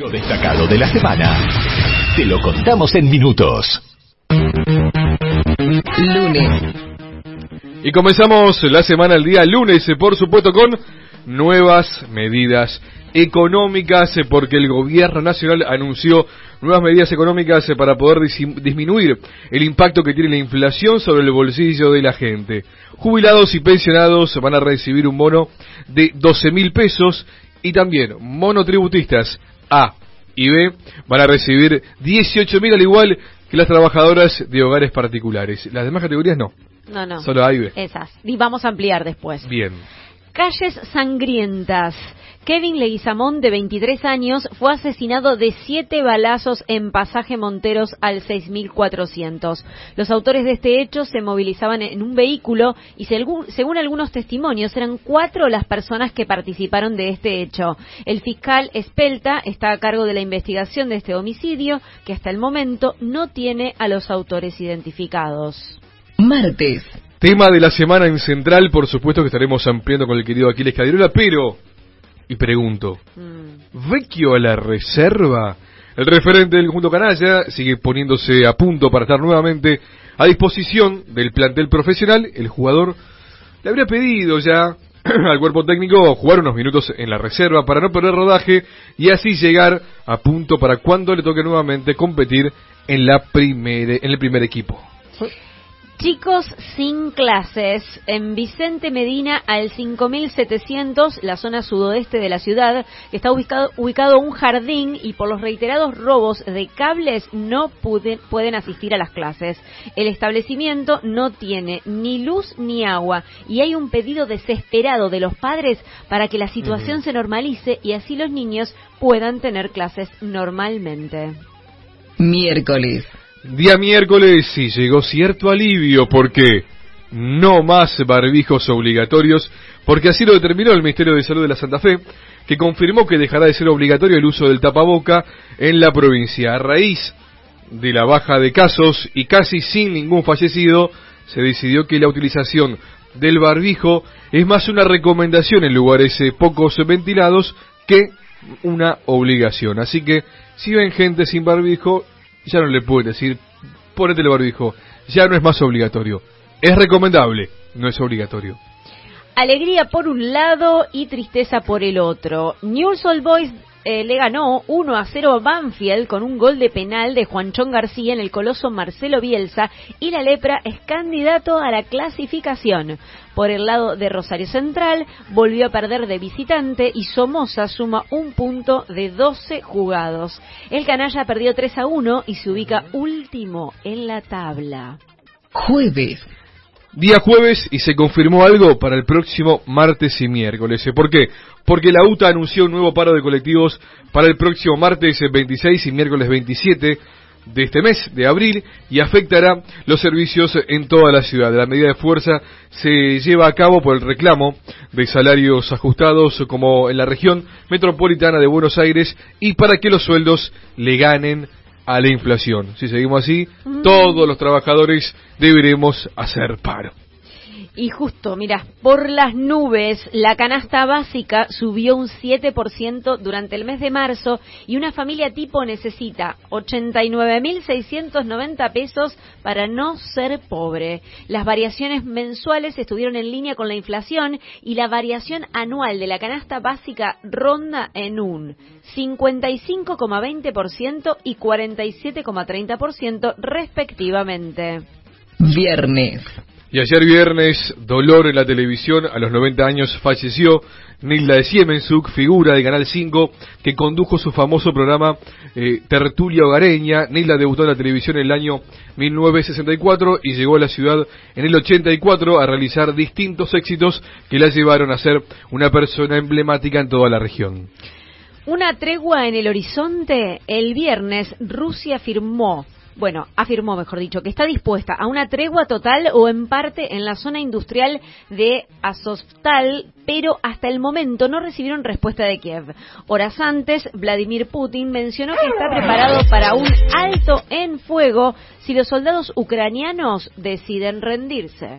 Lo destacado de la semana. Te lo contamos en minutos. Lunes. Y comenzamos la semana el día lunes, por supuesto, con nuevas medidas económicas, porque el gobierno nacional anunció nuevas medidas económicas para poder disminuir el impacto que tiene la inflación sobre el bolsillo de la gente. Jubilados y pensionados van a recibir un bono de 12 mil pesos y también monotributistas A y B van a recibir 18 mil al igual que las trabajadoras de hogares particulares. Las demás categorías no. No, no. Solo A y B. Esas. Y vamos a ampliar después. Bien. Calles sangrientas. Kevin Leguizamón, de 23 años, fue asesinado de siete balazos en Pasaje Monteros al 6400. Los autores de este hecho se movilizaban en un vehículo y según algunos testimonios eran cuatro las personas que participaron de este hecho. El fiscal Espelta está a cargo de la investigación de este homicidio que hasta el momento no tiene a los autores identificados. Martes. Tema de la semana en Central, por supuesto que estaremos ampliando con el querido Aquiles Cadirola, pero, y pregunto, mm. ¿Vecchio a la reserva? El referente del conjunto canalla sigue poniéndose a punto para estar nuevamente a disposición del plantel profesional. El jugador le habría pedido ya al cuerpo técnico jugar unos minutos en la reserva para no perder rodaje y así llegar a punto para cuando le toque nuevamente competir en la primera, en el primer equipo. Chicos sin clases. En Vicente Medina, al 5700, la zona sudoeste de la ciudad, está ubicado, ubicado un jardín y por los reiterados robos de cables no pueden asistir a las clases. El establecimiento no tiene ni luz ni agua y hay un pedido desesperado de los padres para que la situación se normalice y así los niños puedan tener clases normalmente. Miércoles. Día miércoles sí llegó cierto alivio porque no más barbijos obligatorios, porque así lo determinó el Ministerio de Salud de la Santa Fe, que confirmó que dejará de ser obligatorio el uso del tapaboca en la provincia. A raíz de la baja de casos y casi sin ningún fallecido, se decidió que la utilización del barbijo es más una recomendación en lugares eh, pocos ventilados que una obligación. Así que si ven gente sin barbijo, ya no le pueden decir, ponete el barbijo, ya no es más obligatorio. Es recomendable, no es obligatorio. Alegría por un lado y tristeza por el otro. News Old Boys eh, le ganó 1 a 0 a Banfield con un gol de penal de Juanchón García en el coloso Marcelo Bielsa y la Lepra es candidato a la clasificación. Por el lado de Rosario Central volvió a perder de visitante y Somoza suma un punto de 12 jugados. El canalla perdió 3 a 1 y se ubica último en la tabla. Jueves. Día jueves y se confirmó algo para el próximo martes y miércoles. ¿Por qué? Porque la UTA anunció un nuevo paro de colectivos para el próximo martes 26 y miércoles 27 de este mes de abril y afectará los servicios en toda la ciudad. La medida de fuerza se lleva a cabo por el reclamo de salarios ajustados como en la región metropolitana de Buenos Aires y para que los sueldos le ganen a la inflación. Si seguimos así, mm. todos los trabajadores deberemos hacer paro. Y justo, mira, por las nubes, la canasta básica subió un 7% durante el mes de marzo y una familia tipo necesita 89.690 pesos para no ser pobre. Las variaciones mensuales estuvieron en línea con la inflación y la variación anual de la canasta básica ronda en un 55,20% y 47,30% respectivamente. Viernes. Y ayer viernes, dolor en la televisión, a los 90 años falleció Nilda de Siemensuk, figura de Canal 5, que condujo su famoso programa eh, Tertulia Hogareña. Nilda debutó en la televisión en el año 1964 y llegó a la ciudad en el 84 a realizar distintos éxitos que la llevaron a ser una persona emblemática en toda la región. Una tregua en el horizonte. El viernes Rusia firmó bueno, afirmó, mejor dicho, que está dispuesta a una tregua total o en parte en la zona industrial de Azovstal, pero hasta el momento no recibieron respuesta de Kiev. Horas antes, Vladimir Putin mencionó que está preparado para un alto en fuego si los soldados ucranianos deciden rendirse.